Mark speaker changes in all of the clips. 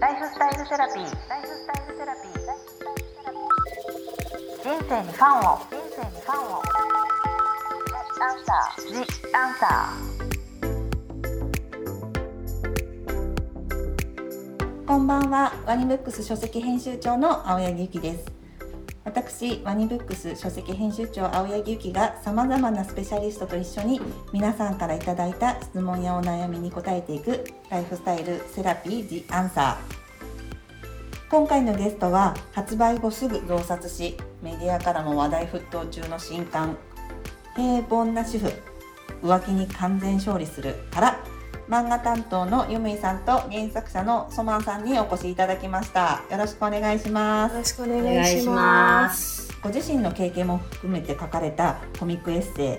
Speaker 1: ライフスタイルセラピー。ライフスタイルセラピー人生にファンを。人生にファンを。アンサージアンサー
Speaker 2: こんばんは、ワニブックス書籍編集長の青柳ゆきです。私、ワニブックス書籍編集長青柳ゆきが様々なスペシャリストと一緒に皆さんからいただいた質問やお悩みに答えていくライフスタイルセラピー The Answer。今回のゲストは発売後すぐ増刷し、メディアからも話題沸騰中の新刊平凡な主婦浮気に完全勝利するから漫画担当のゆむいさんと原作者のソマンさんにお越しいただきましたよろしくお願いします
Speaker 3: よろしくお願いします。
Speaker 2: ご自身の経験も含めて書かれたコミックエッセイ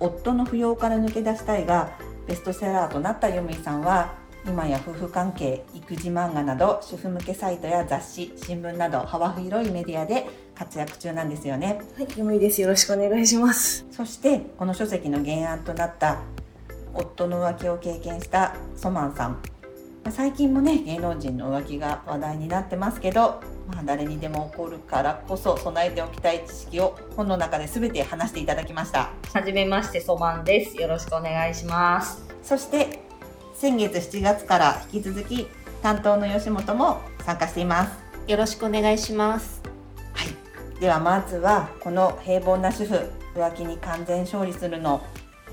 Speaker 2: 夫の扶養から抜け出したいがベストセラーとなったゆむいさんは今や夫婦関係育児漫画など主婦向けサイトや雑誌新聞など幅広いメディアで活躍中なんですよね
Speaker 3: はい、よむいです。よろしくお願いします。
Speaker 2: そしてこの書籍の原案となった夫の浮気を経験したソマンさん最近もね芸能人の浮気が話題になってますけど、まあ、誰にでも起こるからこそ備えておきたい知識を本の中で全て話していただきました
Speaker 4: はじめまして、ソマンです。よろしくお願いします。
Speaker 2: そして先月7月から引き続き担当の吉本も参加しています
Speaker 5: よろしくお願いします。
Speaker 2: はい、ではまずはこの平凡な主婦浮気に完全勝利するの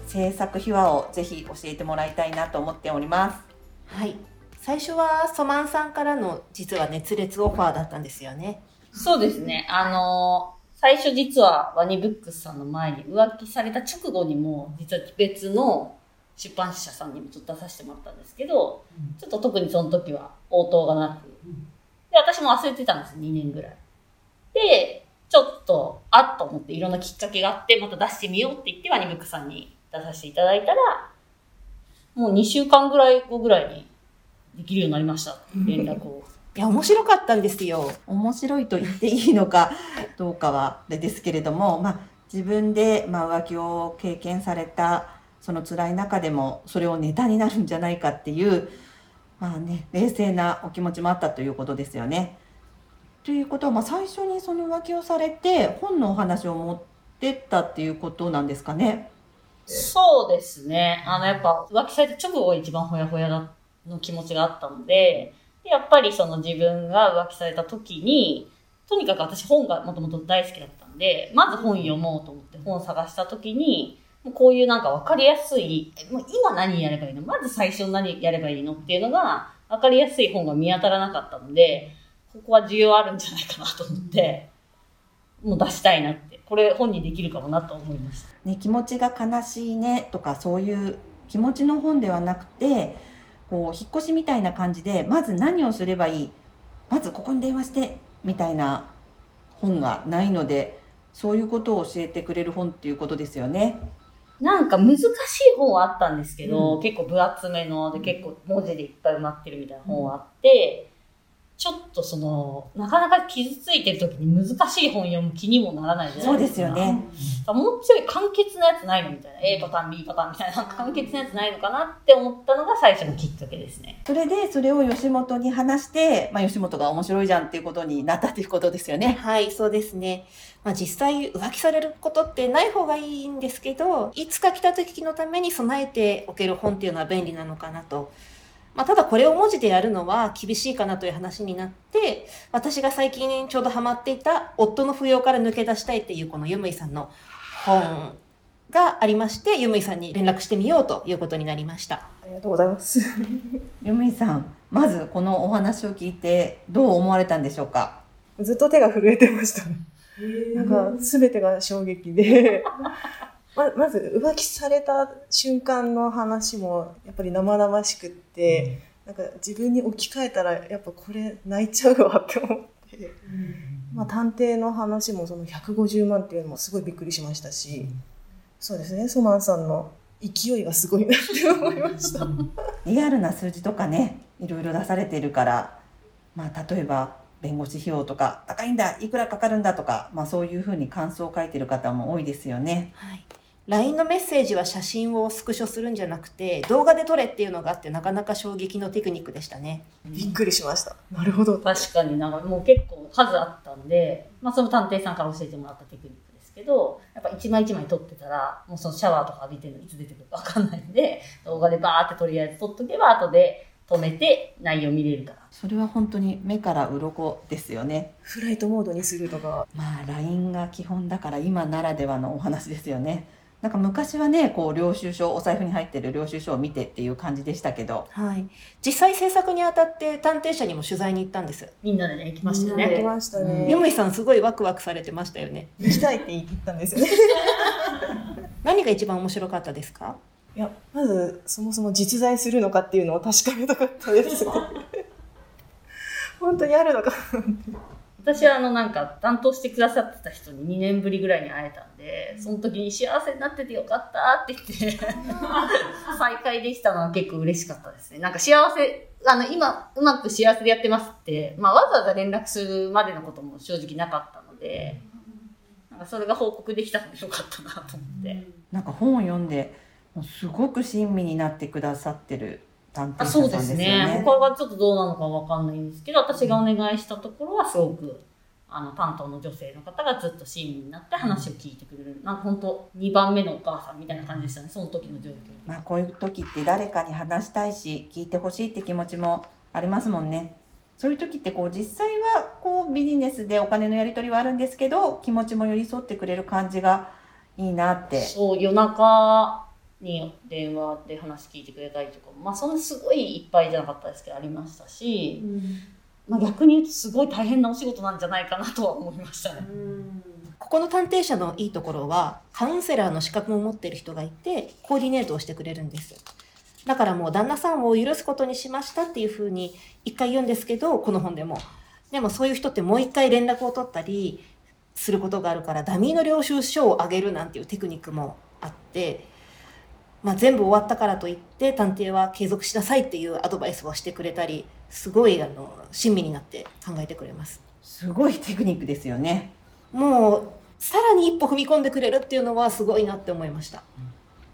Speaker 2: 制作秘話をぜひ教えてもらいたいなと思っております
Speaker 5: はい。最初はソマンさんからの実は熱烈オファーだったんですよね。
Speaker 4: そうですね。あのー最初実はワニブックスさんの前に浮気された直後にも、実は別の出版社さんにもちょっと出させてもらったんですけど、ちょっと特にその時は応答がなく、で、私も忘れてたんです、2年ぐらい。で、ちょっと、あっと思っていろんなきっかけがあって、また出してみようって言ってワニブックスさんに出させていただいたら、もう2週間ぐらい後ぐらいにできるようになりました。連絡を。
Speaker 5: いや、面白かったんですよ。
Speaker 2: 面白いと言っていいのかどうかはですけれども、まあ、自分で、まあ、浮気を経験されたその辛い中でもそれをネタになるんじゃないかっていう、まあね、冷静なお気持ちもあったということですよね。ということは、まあ、最初にその浮気をされて本のお話を持ってったっていうことなんですかね。
Speaker 4: そうですね。あの、やっぱ、浮気された直後が一番ほやほやだの気持ちがあったので、でやっぱりその自分が浮気された時に、とにかく私本がもともと大好きだったんで、まず本読もうと思って本を探した時に、もうこういうなんか分かりやすい、もう今何やればいいの？まず最初何やればいいのっていうのが分かりやすい本が見当たらなかったので、ここは需要あるんじゃないかなと思って、もう出したいなって。これ本にできるかもなと思いました。
Speaker 2: ね、気持ちが悲しいねとかそういう気持ちの本ではなくてこう引っ越しみたいな感じでまず何をすればいい？まずここに電話してみたいな本がないのでそういうことを教えてくれる本っていうことですよね。
Speaker 4: なんか難しい本はあったんですけど、結構分厚めので結構文字でいっぱい埋まってるみたいな本はあって、ちょっとその、なかなか傷ついてる時に難しい本読む気にもならないじゃ
Speaker 2: そうで
Speaker 4: ないですすか。
Speaker 2: よね。
Speaker 4: もうちょい簡潔なやつないのみたいな。A パターン、B パターンみたいな簡潔なやつないのかなって思ったのが最初のきっかけですね。
Speaker 2: それでそれを吉本に話して、まあ、吉本が面白いじゃんっていうことになったっていうことですよね。
Speaker 5: はい、そうですね。まあ実際浮気されることってない方がいいんですけど、いつか来た時のために備えておける本っていうのは便利なのかなと。まあただこれを文字でやるのは厳しいかなという話になって、私が最近ちょうどハマっていた夫の扶養から抜け出したいっていうこのゆむいさんの本がありまして、ゆむいさんに連絡してみようということになりました。
Speaker 3: ありがとうございます。
Speaker 2: ゆみさんまずこのお話を聞いてどう思われたんでしょうか？
Speaker 3: ずっと手が震えてました。なんか、すべてが衝撃で。ままず、浮気された瞬間の話も、やっぱり生々しくって、なんか自分に置き換えたら、やっぱこれ泣いちゃうわって思って。まあ、探偵の話もその150万っていうのもすごいびっくりしましたし、そうですね、ソマンさんの勢いがすごいなって思いました。
Speaker 2: リアルな数字とかねいろいろ出されてるから、まあ、例えば弁護士費用とか高いんだいくらかかるんだとか、まあ、そういうふうに感想を書いてる方も多いですよね。
Speaker 5: はい。LINE のメッセージは写真をスクショするんじゃなくて動画で撮れっていうのがあってなかなか衝撃のテクニックでしたね。
Speaker 3: びっくりしました。なるほど。
Speaker 4: 確かになんかもう結構数あったんで、まあその探偵さんから教えてもらったテクニックですけど、やっぱ一枚一枚撮ってたら、もうそのシャワーとか浴びてるのいつ出てくるかわかんないんで、動画でバーってとりあえず撮っとけば後で止めて内容見れるから。
Speaker 2: それは本当に目から鱗ですよね
Speaker 3: フライトモードにするとか。
Speaker 2: まあ LINE が基本だから今ならではのお話ですよねなんか昔はねこう領収書お財布に入ってる領収書を見てっていう感じでしたけど
Speaker 5: はい。実際制作にあたって探偵社にも取材に行ったんです。
Speaker 4: みんなでね、行きましたよね。
Speaker 3: 行きました
Speaker 2: うん
Speaker 3: ね。
Speaker 5: ゆむいさんすごいワクワクされてましたよね。
Speaker 3: 行きたいって言ったんですよね。
Speaker 5: 何が一番面白かったですか？
Speaker 3: いや、まず、そもそも実在するのかっていうのを確かめたかったです。本当にあるのか。
Speaker 4: 私はあのなんか担当してくださってた人に2年ぶりぐらいに会えたんで、その時に幸せになっててよかったって言って、再会できたのは結構嬉しかったですね。なんか幸せ、あの今うまく幸せでやってますって、まあわざわざ連絡するまでのことも正直なかったので、なんかそれが報告できたのでよかったなと思って。
Speaker 2: なんか本を読んでもうすごく親身になってくださってる探偵
Speaker 4: あ
Speaker 2: 者
Speaker 4: そうです
Speaker 2: さんですよね
Speaker 4: ね。他がちょっとどうなのかわかんないんですけど、私がお願いしたところはすごく、あの、担当の女性の方がずっと親身になって話を聞いてくれる。なんか本当2番目のお母さんみたいな感じでしたね、その時の状況。
Speaker 2: まあこういう時って誰かに話したいし聞いてほしいって気持ちもありますもんねそういう時ってこう実際はこうビジネスでお金のやり取りはあるんですけど気持ちも寄り添ってくれる感じがいいなって
Speaker 4: そう、夜中に電話で話聞いてくれたりとかも、まあそんなすごいいっぱいじゃなかったですけど、ありましたし、まあ逆に言うとすごい大変なお仕事なんじゃないかなとは思いましたね。
Speaker 5: ここの探偵社のいいところはカウンセラーの資格も持ってる人がいてコーディネートをしてくれるんです。だからもう旦那さんを許すことにしましたっていうふうに一回言うんですけどこの本でも。でもそういう人ってもう一回連絡を取ったりすることがあるからダミーの領収書を上げるなんていうテクニックもあって、まあ、全部終わったからといって探偵は継続しなさいっていうアドバイスをしてくれたりすごいあの親身になって考えてくれます。
Speaker 2: すごいテクニックですよね
Speaker 5: もうさらに一歩踏み込んでくれるっていうのはすごいなって思いました。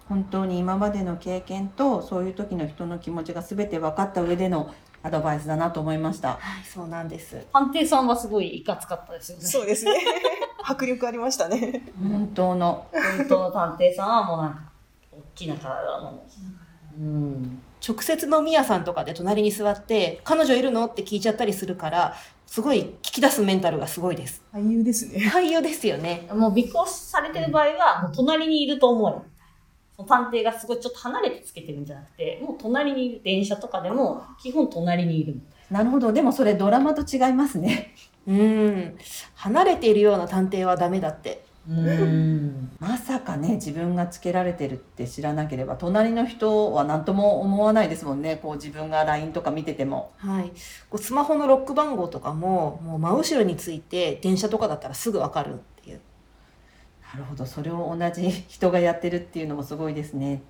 Speaker 2: 本当に今までの経験とそういう時の人の気持ちが全て分かった上でのアドバイスだなと思いました
Speaker 5: はい、そうなんです。
Speaker 4: 探偵さんはすごいいかつかったですよね。
Speaker 3: そうですね。迫力ありましたね。
Speaker 2: 本当の
Speaker 4: 本当の探偵さんはもうなんか、大きな体の。うん。
Speaker 5: 直接飲み屋さんとかで隣に座って、彼女いるのって聞いちゃったりするから、すごい聞き出すメンタルがすごいです。
Speaker 3: 俳優ですね。
Speaker 5: 俳優ですよね。
Speaker 4: もう尾行されてる場合は、もう隣にいると思うよ。その探偵がすごいちょっと離れてつけてるんじゃなくて、もう隣にいる。電車とかでも、基本隣にいるみたい
Speaker 2: なるほどでもそれドラマと違いますね
Speaker 5: うん。離れているような探偵はダメだって。
Speaker 4: な。うん。
Speaker 2: まさかね自分がつけられてるって知らなければ隣の人は何とも思わないですもんねこう自分が LINE とか見てても
Speaker 5: はい。こうスマホのロック番号とかも、もう真後ろについて、電車とかだったらすぐわかるっていう。
Speaker 2: なるほどそれを同じ人がやってるっていうのもすごいですね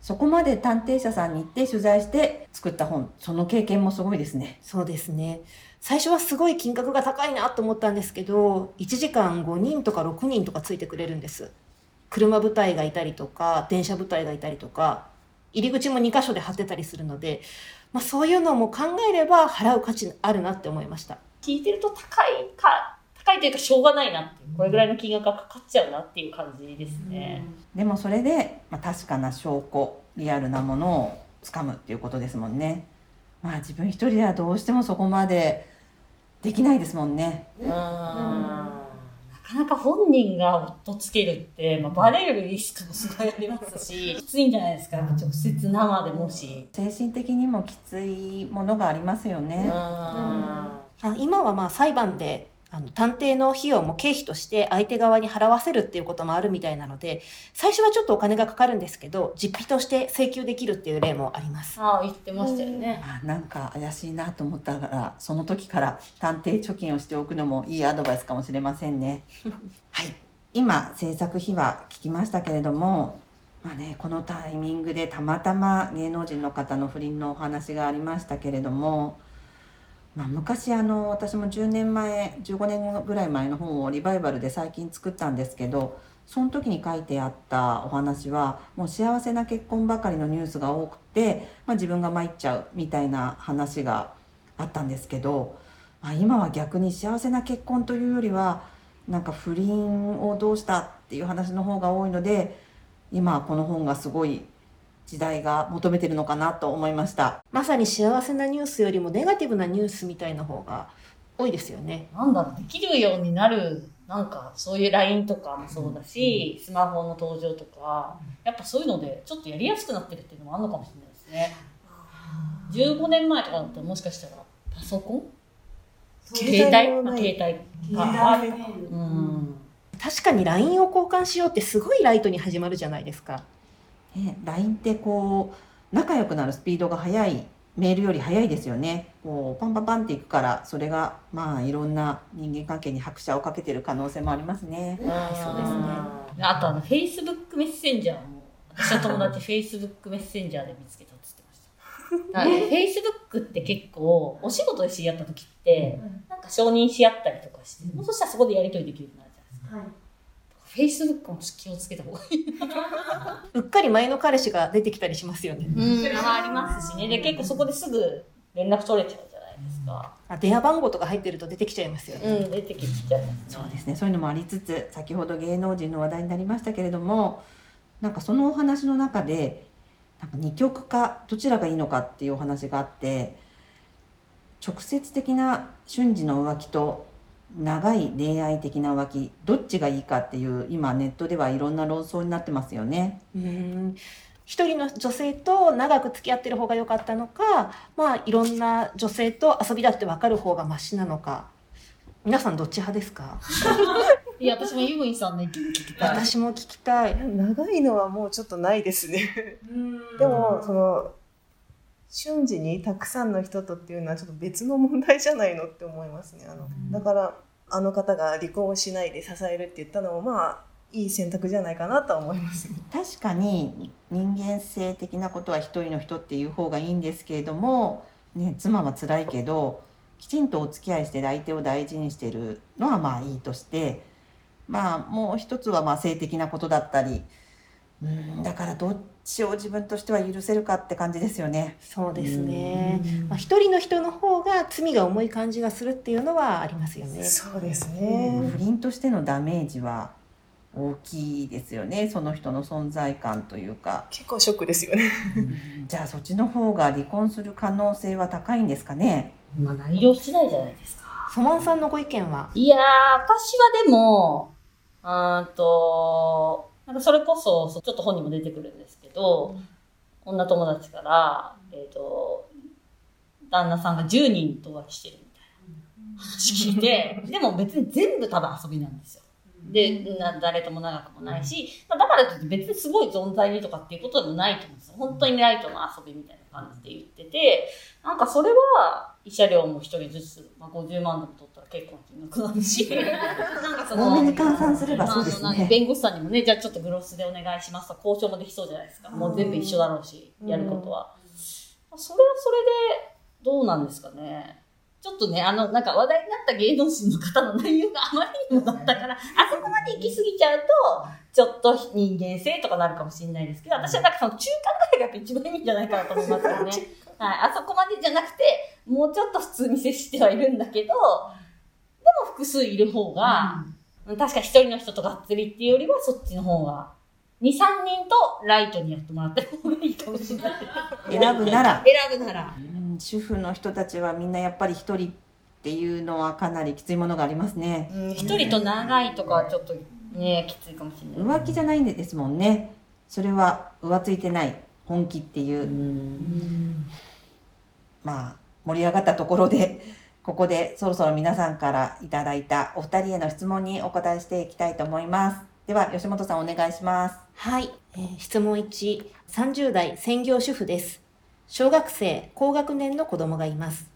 Speaker 2: そこまで探偵社さんに行って取材して作った本その経験もすごいですね
Speaker 5: そうですね。最初はすごい金額が高いなと思ったんですけど、1時間5人とか6人とかついてくれるんです。車部隊がいたりとか、電車部隊がいたりとか、入り口も2箇所で貼ってたりするので、まあそういうのも考えれば払う価値あるなって思いました。
Speaker 4: 聞いてると高いか、高いというかしょうがないなっていう。これぐらいの金額がかかっちゃうなっていう感じですね。
Speaker 2: でもそれで、まあ、確かな証拠リアルなものをつかむっていうことですもんねまあ自分一人ではどうしてもそこまでできないですもんね
Speaker 4: うん。なかなか本人が夫つけるって、まあ、バレるリスクもすごいありますし、きついんじゃないですか。直接生でもし。
Speaker 2: 精神的にもきついものがありますよ
Speaker 4: う
Speaker 2: ね、
Speaker 4: ん。
Speaker 5: あ今はまあ裁判であの探偵の費用も経費として相手側に払わせるっていうこともあるみたいなので、最初はちょっとお金がかかるんですけど、実費として請求できるっていう例もあります。
Speaker 4: ああ、言ってましたよね。
Speaker 2: あなんか怪しいなと思ったからその時から探偵貯金をしておくのもいいアドバイスかもしれませんね はい今制作費は聞きましたけれどもまあねこのタイミングでたまたま芸能人の方の不倫のお話がありましたけれどもまあ、昔あの私も10年前15年ぐらい前の本をリバイバルで最近作ったんですけどその時に書いてあったお話はもう幸せな結婚ばかりのニュースが多くて、まあ、自分が参っちゃうみたいな話があったんですけど、まあ、今は逆に幸せな結婚というよりはなんか不倫をどうしたっていう話の方が多いので今この本がすごい時代が求めてるのかなと思いました。
Speaker 5: まさに幸せなニュースよりもネガティブなニュースみたいな方が多いですよね。
Speaker 4: なんだろう、できるようになる、なんかそういう LINE とかもそうだし、スマホの登場とか、やっぱそういうのでちょっとやりやすくなってるっていうのもあるのかもしれないですね。15年前とかだったらもしかしたらパソコン？携帯
Speaker 3: もない
Speaker 4: 携帯？か。うん。
Speaker 5: 確かに LINE を交換しようってすごいライトに始まるじゃないですか。
Speaker 2: ね、LINE ってこう仲良くなるスピードが速いメールより速いですよね。こうパンパンパンっていくからそれがまあいろんな人間関係に拍車をかけてる可能性もありますね。
Speaker 5: そうですね。
Speaker 4: あとあの、Facebook メッセンジャーも、私の友達 Facebook メッセンジャーで見つけたって言ってました。だからね Facebook って結構、お仕事で知り合った時って、なんか承認し合ったりとかして、もうそしたらそこでやり取りできるようになるじゃないですか。Facebook もちょっと気をつけた方がいい。
Speaker 5: うっかり前の彼氏が出てきたりしますよね。
Speaker 4: うん、ありますしね。で、結構そこですぐ連絡取れちゃうじゃないですか。
Speaker 5: あ電話番号とか入ってると出てきちゃいますよね。
Speaker 4: うん、出てきちゃいます、ね。
Speaker 2: そうですねそういうのもありつつ先ほど芸能人の話題になりましたけれどもなんかそのお話の中でなんか二極化どちらがいいのかっていうお話があって直接的な瞬時の浮気と長い恋愛的な浮気どっちがいいかっていう今ネットではいろんな論争になってますよね。
Speaker 5: うん一人の女性と長く付き合ってる方が良かったのか、まあいろんな女性と遊びだって分かる方がマシなのか。皆さんどっち派ですか？
Speaker 4: いや、私もユーミンさんの意見聞きたい。
Speaker 5: 私も聞きたい。
Speaker 3: 長いのはもうちょっとないですね。でもその瞬時にたくさんの人とっていうのはちょっと別の問題じゃないのって思いますね。あのだからあの方が離婚をしないで支えるって言ったのもまあいい選択じゃないかなとは思いますね。
Speaker 2: 確かに人間性的なことは一人の人っていう方がいいんですけれども、ね、妻は辛いけどきちんとお付き合いしてる相手を大事にしてるのはまあいいとしてまあもう一つはまあ性的なことだったりうんだからどっちを自分としては許せるかって感じですよね。
Speaker 5: そうですね。まあ一人の人の方が罪が重い感じがするっていうのはありますよね。
Speaker 3: そうですね。
Speaker 2: 不倫としてのダメージは大きいですよねその人の存在感というか。
Speaker 3: 結構ショックですよね。
Speaker 2: じゃあそっちの方が離婚する可能性は高いんですかね？
Speaker 4: まあ内容次第じゃないですか。
Speaker 5: ソマンさんのご意見は？い
Speaker 4: やー、私はでも、うーんと、なんかそれこそ、ちょっと本にも出てくるんですけど、女友達から、えっ、と、旦那さんが10人と浮気してるみたいな話聞いて、でも別に全部多分遊びなんですよ。で、な誰とも長くもないし、まあ、だからといって別にすごい存在にとかっていうことでもないと思うんですよ。本当にライトの遊びみたいな感じで言ってて、なんかそれは、慰謝料も一人ずつ、まあ、50万でも取ったら結構な金額になるし、なんかその、
Speaker 2: 多めに換算すればそうですね。
Speaker 4: 弁護士さんにもね、じゃあちょっとグロスでお願いしますと交渉もできそうじゃないですか。もう全部一緒だろうし、やることは。それはそれで、どうなんですかね。ちょっとね、あの、なんか話題になった芸能人の方の内容があまりにもだったから、あそこまで行き過ぎちゃうと、ちょっと人間性とかなるかもしれないですけど、私はなんかその中間ぐらいが一番いいんじゃないかなと思いますよね。はい。あそこまでじゃなくて、もうちょっと普通に接してはいるんだけど、でも複数いる方が、確か一人の人とがっつりっていうよりはそっちの方が、2、3人とライトにやってもらった方がいいかもしれない。
Speaker 2: 選ぶなら、
Speaker 4: 選ぶなら。
Speaker 2: うん主婦の人たちはみんなやっぱり一人っていうのはかなりきついものがありますね。
Speaker 3: うん
Speaker 4: 一人と長いとかはちょっとね、きついかもしれない。
Speaker 2: 浮気じゃないんですもんね。それは浮ついてない本気っていう、まあ盛り上がったところで、ここでそろそろ皆さんからいただいたお二人への質問にお答えしていきたいと思います。では吉本さんお願いします。
Speaker 5: はい、えー質問1、30代専業主婦です。小学生、高学年の子供がいます。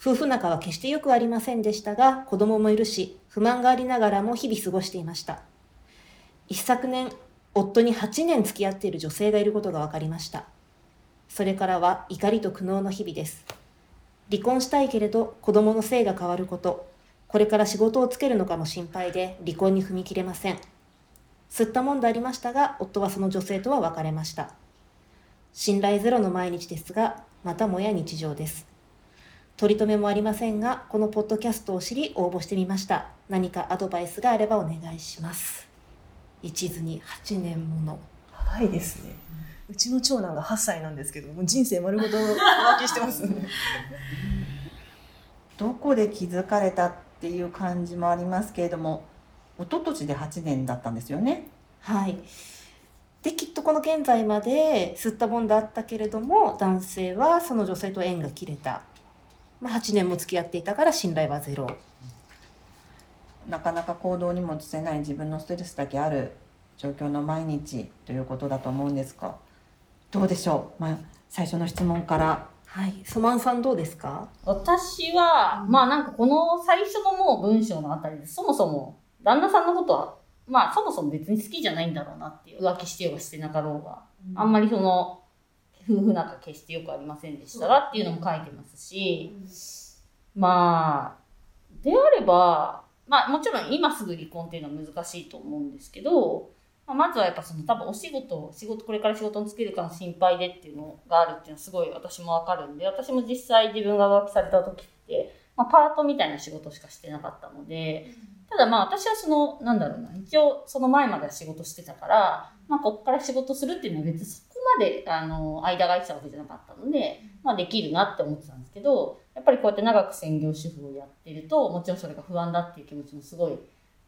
Speaker 5: 夫婦仲は決してよくありませんでしたが、子供もいるし、不満がありながらも日々過ごしていました。一昨年、夫に8年付き合っている女性がいることが分かりました。それからは怒りと苦悩の日々です。離婚したいけれど子供の性が変わること、これから仕事をつけるのかも心配で離婚に踏み切れません。吸ったもんでありましたが、夫はその女性とは別れました。信頼ゼロの毎日ですが、またもや日常です。取り留めもありませんが、このポッドキャストを知り応募してみました。何かアドバイスがあればお願いします。一途に8年もの。
Speaker 3: 長いですね。うちの長男が8歳なんですけど、もう人生丸ごと浮気してますね。
Speaker 2: どこで気づかれたっていう感じもありますけれども一昨年で8年だったんですよね
Speaker 5: はい。で、きっとこの現在まで吸ったもんだったけれども、男性はその女性と縁が切れた。まあ、8年も付き合っていたから信頼はゼロ。
Speaker 2: なかなか行動にも移せない自分のストレスだけある状況の毎日ということだと思うんですがどうでしょう、まあ、最初の質問から
Speaker 5: はい。ソマンさんどうですか？
Speaker 4: 私は、まあなんかこの最初のもう文章のあたりで、そもそも旦那さんのことは、まあそもそも別に好きじゃないんだろうなっていう。浮気してようがしてなかろうが。あんまりその、夫婦仲決してよくありませんでしたらっていうのも書いてますし、まあ、であれば、まあもちろん今すぐ離婚っていうのは難しいと思うんですけど、まあ、まずはやっぱその多分お仕事、仕事、これから仕事に就けるかの心配でっていうのがあるっていうのはすごい私もわかるんで、私も実際自分が浮気された時って、まあパートみたいな仕事しかしてなかったので、ただまあ私はその、なんだろうな、一応その前までは仕事してたから、まあこっから仕事するっていうのは別にそこまで、あの、間が空いてたわけじゃなかったので、まあできるなって思ってたんですけど、やっぱりこうやって長く専業主婦をやってると、もちろんそれが不安だっていう気持ちもすごい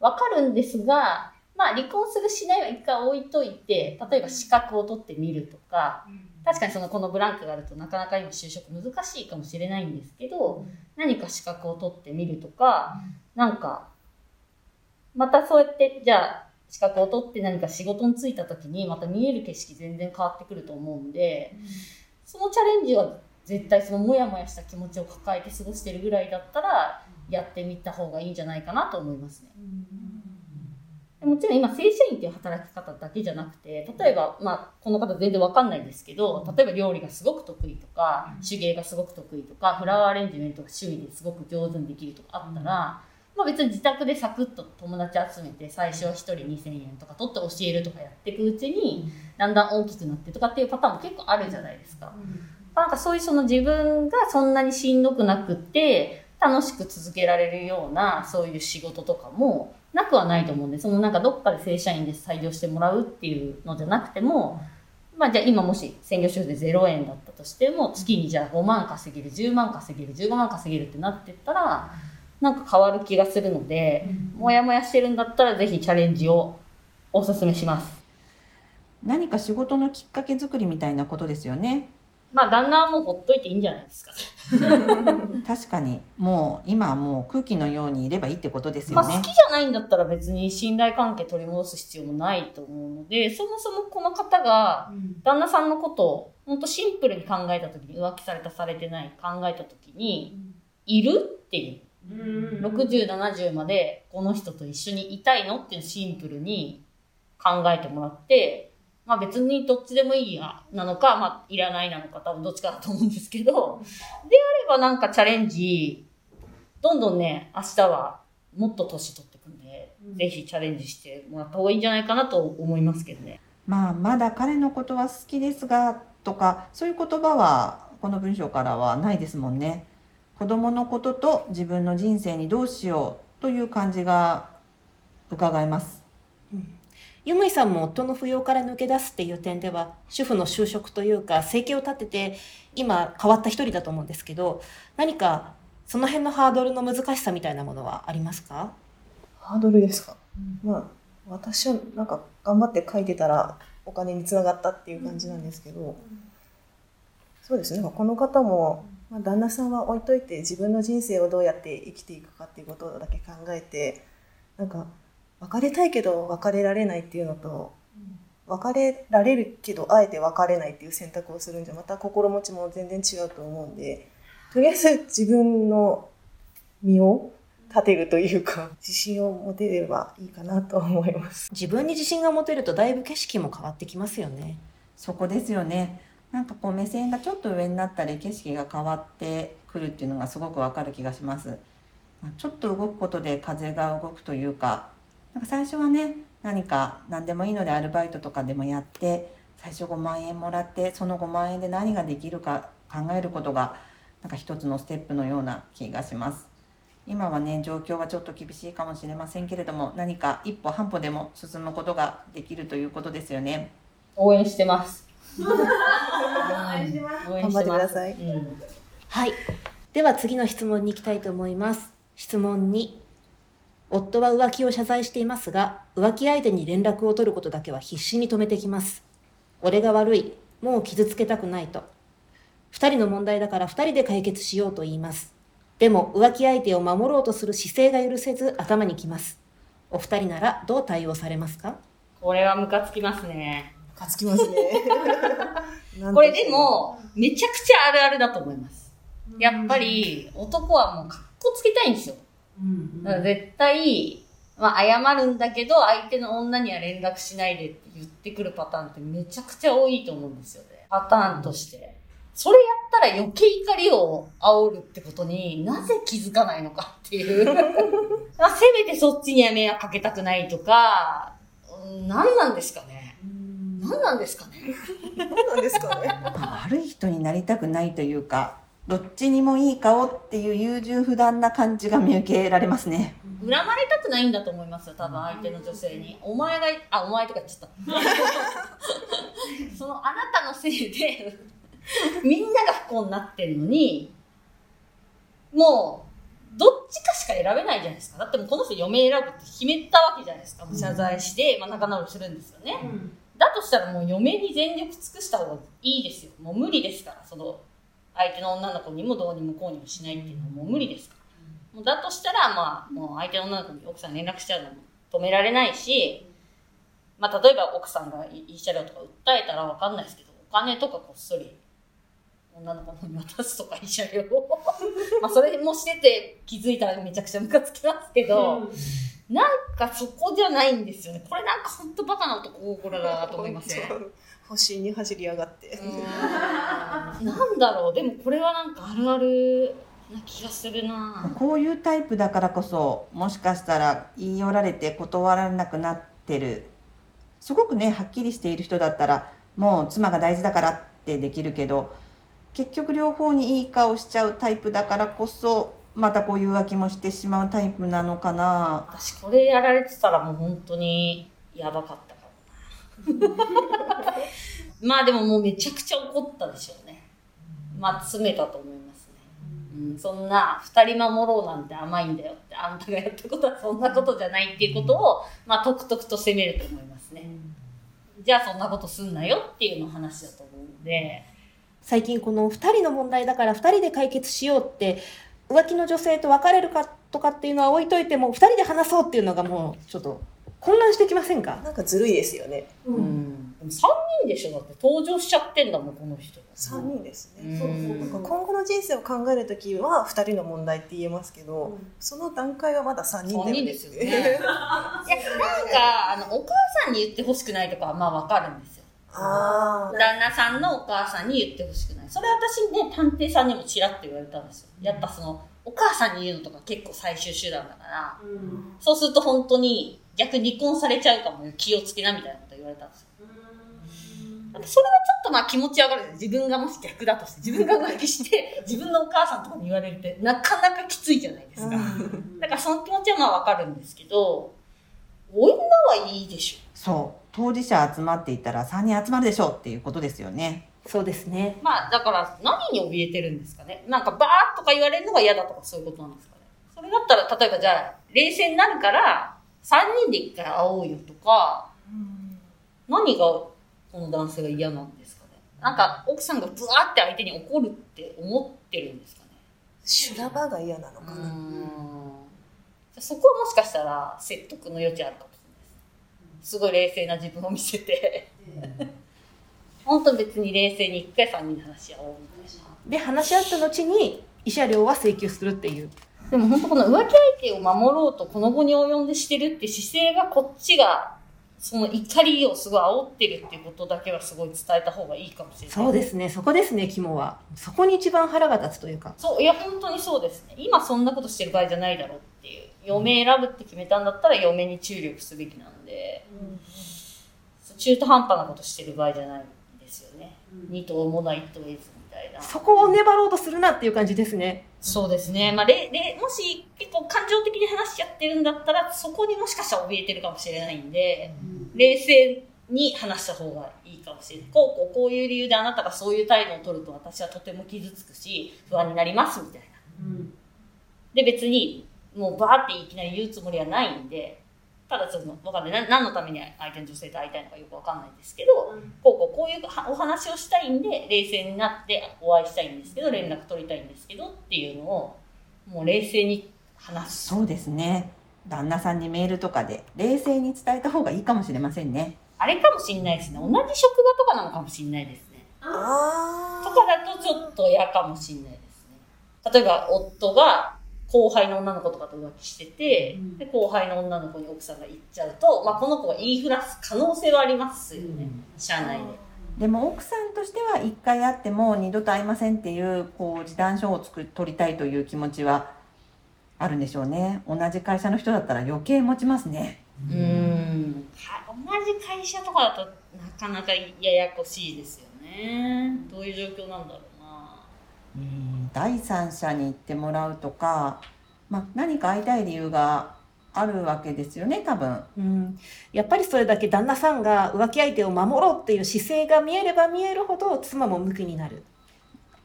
Speaker 4: わかるんですが、まあ離婚するしないは一回置いといて、例えば資格を取ってみるとか、確かにそのこのブランクがあるとなかなか今就職難しいかもしれないんですけど、何か資格を取ってみるとか、なんか、またそうやって、じゃあ資格を取って何か仕事に就いた時にまた見える景色全然変わってくると思うんで、そのチャレンジは絶対そのモヤモヤした気持ちを抱えて過ごしてるぐらいだったら、やってみた方がいいんじゃないかなと思いますね。もちろん今正社員っていう働き方だけじゃなくて例えば、まあ、この方全然わかんないですけど例えば料理がすごく得意とか手芸がすごく得意とかフラワーアレンジメントが趣味ですごく上手にできるとかあったら、まあ、別に自宅でサクッと友達集めて最初は1人2000円とか取って教えるとかやっていくうちにだんだん大きくなってとかっていうパターンも結構あるじゃないですか。なんかそういうその自分がそんなにしんどくなくって楽しく続けられるようなそういう仕事とかもなくはないと思うんで、そのなんかどっかで正社員で採用してもらうっていうのじゃなくても、まあじゃあ今もし専業主婦で0円だったとしても、月にじゃあ5万稼げる、10万稼げる、15万稼げるってなってったら、なんか変わる気がするので、もやもやしてるんだったらぜひチャレンジをお勧めします。
Speaker 2: 何か仕事のきっかけ作りみたいなことですよね
Speaker 4: まあ旦那はもうほっといていいんじゃないですか。
Speaker 2: 確かに。もう今はもう空気のようにいればいいってことです
Speaker 4: まあ、
Speaker 2: よね
Speaker 4: 好きじゃないんだったら別に信頼関係取り戻す必要もないと思うので、そもそもこの方が旦那さんのことを本当シンプルに考えた時に浮気されたされてない考えた時に、いるっていう。60、70までこの人と一緒にいたいのっていうのをシンプルに考えてもらって、まあ別にどっちでもいいや、なのか、まあいらないなのか、多分どっちかだと思うんですけど、であればなんかチャレンジ、どんどんね、明日はもっと年取ってくんで、ぜひチャレンジしてもらった方がいいんじゃないかなと思いますけどね。
Speaker 2: まあまだ彼のことは好きですがとかそういう言葉はこの文章からはないですもんね。子供のことと自分の人生にどうしようという感じが伺えます
Speaker 5: ユムイさんも夫の扶養から抜け出すっていう点では、主婦の就職というか、生計を立てて、今変わった一人だと思うんですけど、何かその辺のハードルの難しさみたいなものはありますか？
Speaker 3: ハードルですか、まあ私はなんか頑張って書いてたらお金につながったっていう感じなんですけど、そうですね。この方も、まあ、旦那さんは置いといて自分の人生をどうやって生きていくかっていうことだけ考えてなんか別れたいけど別れられないっていうのと別れられるけどあえて別れないっていう選択をするんじゃまた心持ちも全然違うと思うんでとりあえず自分の身を立てるというか自信を持てればいいかなと思います。
Speaker 5: 自分に自信が持てるとだいぶ景色も変わってきますよね。
Speaker 2: そこですよねなんかこう目線がちょっと上になったり景色が変わってくるっていうのがすごくわかる気がしますまあちょっと動くことで風が動くというかなんか最初はね何か何でもいいのでアルバイトとかでもやって最初5万円もらってその5万円で何ができるか考えることがなんか一つのステップのような気がします。今はね状況はちょっと厳しいかもしれませんけれども何か一歩半歩でも進むことができるということですよね。
Speaker 4: 応援してます。応援して
Speaker 3: 頑張ってください
Speaker 4: うん
Speaker 5: はい。では次の質問に行きたいと思います。質問2。夫は浮気を謝罪していますが、浮気相手に連絡を取ることだけは必死に止めてきます。俺が悪い。もう傷つけたくないと。二人の問題だから二人で解決しようと言います。でも浮気相手を守ろうとする姿勢が許せず頭にきます。お二人ならどう対応されますか？
Speaker 4: これはムカつきますね。
Speaker 3: ムカつきますね。
Speaker 4: これでも、めちゃくちゃあるあるだと思います。やっぱり、男はもう格好つけたいんですよ。だから絶対、まあ謝るんだけど、相手の女には連絡しないでって言ってくるパターンってめちゃくちゃ多いと思うんですよね。パターンとして。それやったら余計怒りを煽るってことになぜ気づかないのかっていう。ま あせめてそっちには迷惑かけたくないとか、うん何なんですかね。何なんですかね。
Speaker 3: 何なんですかね。
Speaker 2: まあ悪い人になりたくないというかどっちにもいい顔っていう優柔不断な感じが見受けられますね。
Speaker 4: 恨まれたくないんだと思いますよ、多分相手の女性に。お前が、あ、お前とか言っちゃった。そのあなたのせいで、みんなが不幸になってるのに、もう、どっちかしか選べないじゃないですか。だってもうこの人嫁選ぶって決めたわけじゃないですか。もう謝罪して、まあ仲直りするんですよね。だとしたらもう嫁に全力尽くした方がいいですよ。もう無理ですから、その、相手の女の子にもどうにもこうにもしないっていうのはもう無理ですか？ら。もうだとしたら、まあ、もう相手の女の子に奥さんに連絡しちゃうのも止められないし、まあ、例えば奥さんが慰謝料とか訴えたらわかんないですけど、お金とかこっそり女の子に渡すとか慰謝料を。まあ、それもしてて気づいたらめちゃくちゃムカつきますけど、なんかそこじゃないんですよね。これなんかほんとバカな男心だなと思いますね。
Speaker 3: 星に走り上がって。
Speaker 4: なんだろう、でもこれはなんかあるあるな気がするな。
Speaker 2: こういうタイプだからこそもしかしたら言い寄られて断られなくなってる。すごくねはっきりしている人だったらもう妻が大事だからってできるけど結局両方にいい顔しちゃうタイプだからこそまたこういう浮気もしてしまうタイプなのかな。
Speaker 4: 私これやられてたらもう本当にやばかった。まあでももうめちゃくちゃ怒ったでしょうね。まあ詰めたと思いますね。うん、そんな二人守ろうなんて甘いんだよってあんたがやったことはそんなことじゃないっていうことをまあとくとくと責めると思いますね。じゃあそんなことすんなよっていうの話だと思うので。
Speaker 5: 最近この2人の問題だから2人で解決しようって浮気の女性と別れるかとかっていうのは置いといても2人で話そうっていうのがもうちょっと混乱してきませんか？
Speaker 3: なんかずるいですよね。
Speaker 4: うん。でも3人でしょ？だって登場しちゃってんだもん、この人。
Speaker 3: 3人ですね。
Speaker 4: うん
Speaker 3: なんか今後の人生を考えるときは2人の問題って言えますけど、その段階はまだ3人
Speaker 4: 3人ですよね。いや、なんか、あの、お母さんに言ってほしくないとかはまあわかるんですよ。
Speaker 3: ああ。
Speaker 4: 旦那さんのお母さんに言ってほしくない。それ私ね、探偵さんにもちらっと言われたんですよ。やっぱその、お母さんに言うのとか結構最終手段だから、そうすると本当に逆に離婚されちゃうかもよ、気をつけなみたいなこと言われたんですよ。それはちょっとまあ気持ち上がる自分がもし逆だとして、自分が浮気して、自分のお母さんとかに言われるって、なかなかきついじゃないですか。だからその気持ちはまあわかるんですけど、女はいいでしょ。
Speaker 2: そう当事者集まっていたら3人集まるでしょうっていうことですよね
Speaker 5: そうですね
Speaker 4: まあだから何に怯えてるんですかね。なんかバーッとか言われるのが嫌だとかそういうことなんですかね。それだったら例えばじゃあ冷静になるから3人で一回会おうよとか、何がこの男性が嫌なんですかね。なんか奥さんがブワーって相手に怒るって思ってるんですかね。
Speaker 3: 修羅場が嫌なのかな。
Speaker 4: そこはもしかしたら説得の余地あるかもしれないです。すごい冷静な自分を見せて、本当別に冷静に一回3人で話し合おうみたいな。
Speaker 5: で話し合った後に慰謝料は請求するっていう
Speaker 4: でも本当この浮気相手を守ろうとこの後に及んでしてるって姿勢がこっちがその怒りをすごい煽ってるっていうことだけはすごい伝えた方がいいかもしれない。
Speaker 5: そうですねそこですね肝はそこに一番腹が立つというか
Speaker 4: そう、いや本当にそうですね。今そんなことしてる場合じゃないだろうっていう。嫁選ぶって決めたんだったら嫁に注力すべきなんで、中途半端なことしてる場合じゃないんですよね。二頭もないと得ずみたいな。
Speaker 5: そこを粘ろうとするなっていう感じですね。
Speaker 4: そうですね。まあ、れれもし結構感情的に話しちゃってるんだったら、そこにもしかしたら怯えてるかもしれないんで、冷静に話した方がいいかもしれない。こうこうこういう理由であなたがそういう態度を取ると私はとても傷つくし、不安になりますみたいな。で、別にもうバーっていきなり言うつもりはないんで、ただちょっとわかんない。な何のために相手の女性と会いたいのかよくわかんないんですけど、こうこうこういうはお話をしたいんで、冷静になってお会いしたいんですけど、連絡取りたいんですけどっていうのを、もう冷静に話す。
Speaker 2: そうですね旦那さんにメールとかで冷静に伝えた方がいいかもしれませんね
Speaker 4: あれかもしんないですね。同じ職場とかなのかもしんないですね。
Speaker 3: あ
Speaker 4: とかだとちょっと嫌かもしんないですね。例えば、夫が後輩の女の子とかと浮気してて、で後輩の女の子に奥さんが行っちゃうと、まあ、この子が言いふらす可能性はありますよね。社内で。
Speaker 2: でも奥さんとしては一回会っても二度と会いませんっていうこう示談書を作り取りたいという気持ちはあるんでしょうね同じ会社の人だったら余計持ちますね
Speaker 4: うーん。は同じ会社とかだとなかなかややこしいですよね。どういう状況なんだろうな。
Speaker 2: うん第三者に行ってもらうとか、まあ、何か会いたい理由があるわけですよね多分。
Speaker 5: うん、やっぱりそれだけ旦那さんが浮気相手を守ろうっていう姿勢が見えれば見えるほど妻も向きになる。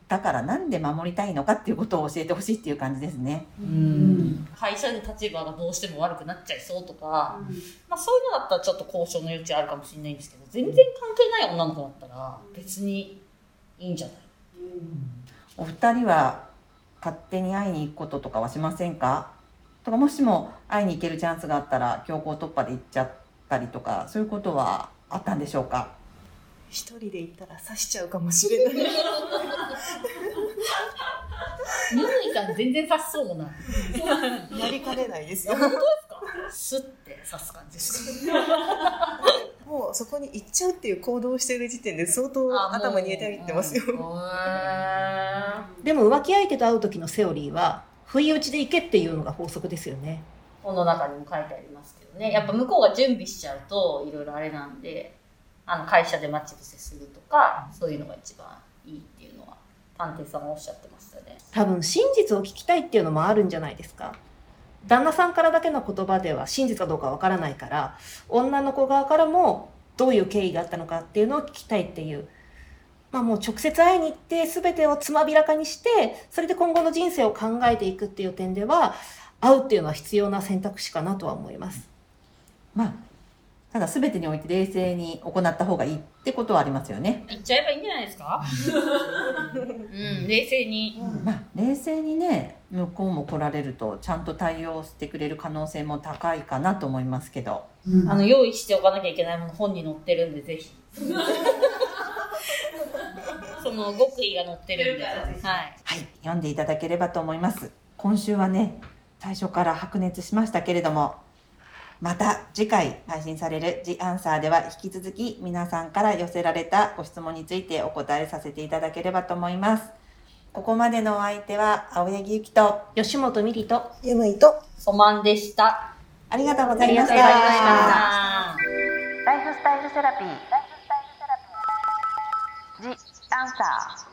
Speaker 2: だからなんで守りたいのかっていうことを教えてほしいっていう感じですね。
Speaker 4: うん。会社の立場がどうしても悪くなっちゃいそうとか、まあそういうのだったらちょっと交渉の余地あるかもしれないんですけど、全然関係ない女の子だったら別にいいんじゃない？
Speaker 2: お二人は勝手に会いに行くこととかはしませんか？とかもしも会いに行けるチャンスがあったら強行突破で行っちゃったりとかそういうことはあったんでしょうか？
Speaker 3: 一人で行ったら刺しちゃうかもしれない。
Speaker 4: ぬぬいさん全然刺しそうもない。
Speaker 3: やりかねないですよ。
Speaker 4: スッて刺す感じです
Speaker 3: そこに行っちゃうっていう行動をしている時点で相当
Speaker 4: か
Speaker 3: 頭に入れて入ってますよ。
Speaker 5: でも浮気相手と会う時のセオリーは、不意打ちで行けっていうのが法則ですよね。
Speaker 4: 本の中にも書いてありますけどね。やっぱ向こうが準備しちゃうといろいろあれなんで、あの会社で待ち伏せするとか、そういうのが一番いいっていうのは探偵さんはおっしゃってましたね。
Speaker 5: 多分真実を聞きたいっていうのもあるんじゃないですか。旦那さんからだけの言葉では真実かどうかわからないから、女の子側からもどういう経緯があったのかっていうのを聞きたいっていう。まあもう直接会いに行って全てをつまびらかにして、それで今後の人生を考えていくっていう点では、会うっていうのは必要な選択肢かなとは思います。
Speaker 2: まあただ全てにおいて冷静に行った方がいいってことはありますよね
Speaker 4: 言っちゃえばいいんじゃないですか？うん、冷静に。
Speaker 2: まあ冷静にね向こうも来られるとちゃんと対応してくれる可能性も高いかなと思いますけど
Speaker 4: あの、用意しておかなきゃいけないもの本に載ってるんで、ぜひ。その極意が載ってるんで。はい。
Speaker 2: はい読んでいただければと思います今週はね最初から白熱しましたけれどもまた次回配信される「The Answer」では引き続き皆さんから寄せられたご質問についてお答えさせていただければと思いますここまでのお相手は青柳ゆきと
Speaker 5: 吉本美里と
Speaker 3: ゆむいと
Speaker 4: ソマンでした。
Speaker 2: ありがとうございまし
Speaker 5: ありがとうございました
Speaker 2: た。
Speaker 1: ライフスタイルセラピー。ジ・アンサー。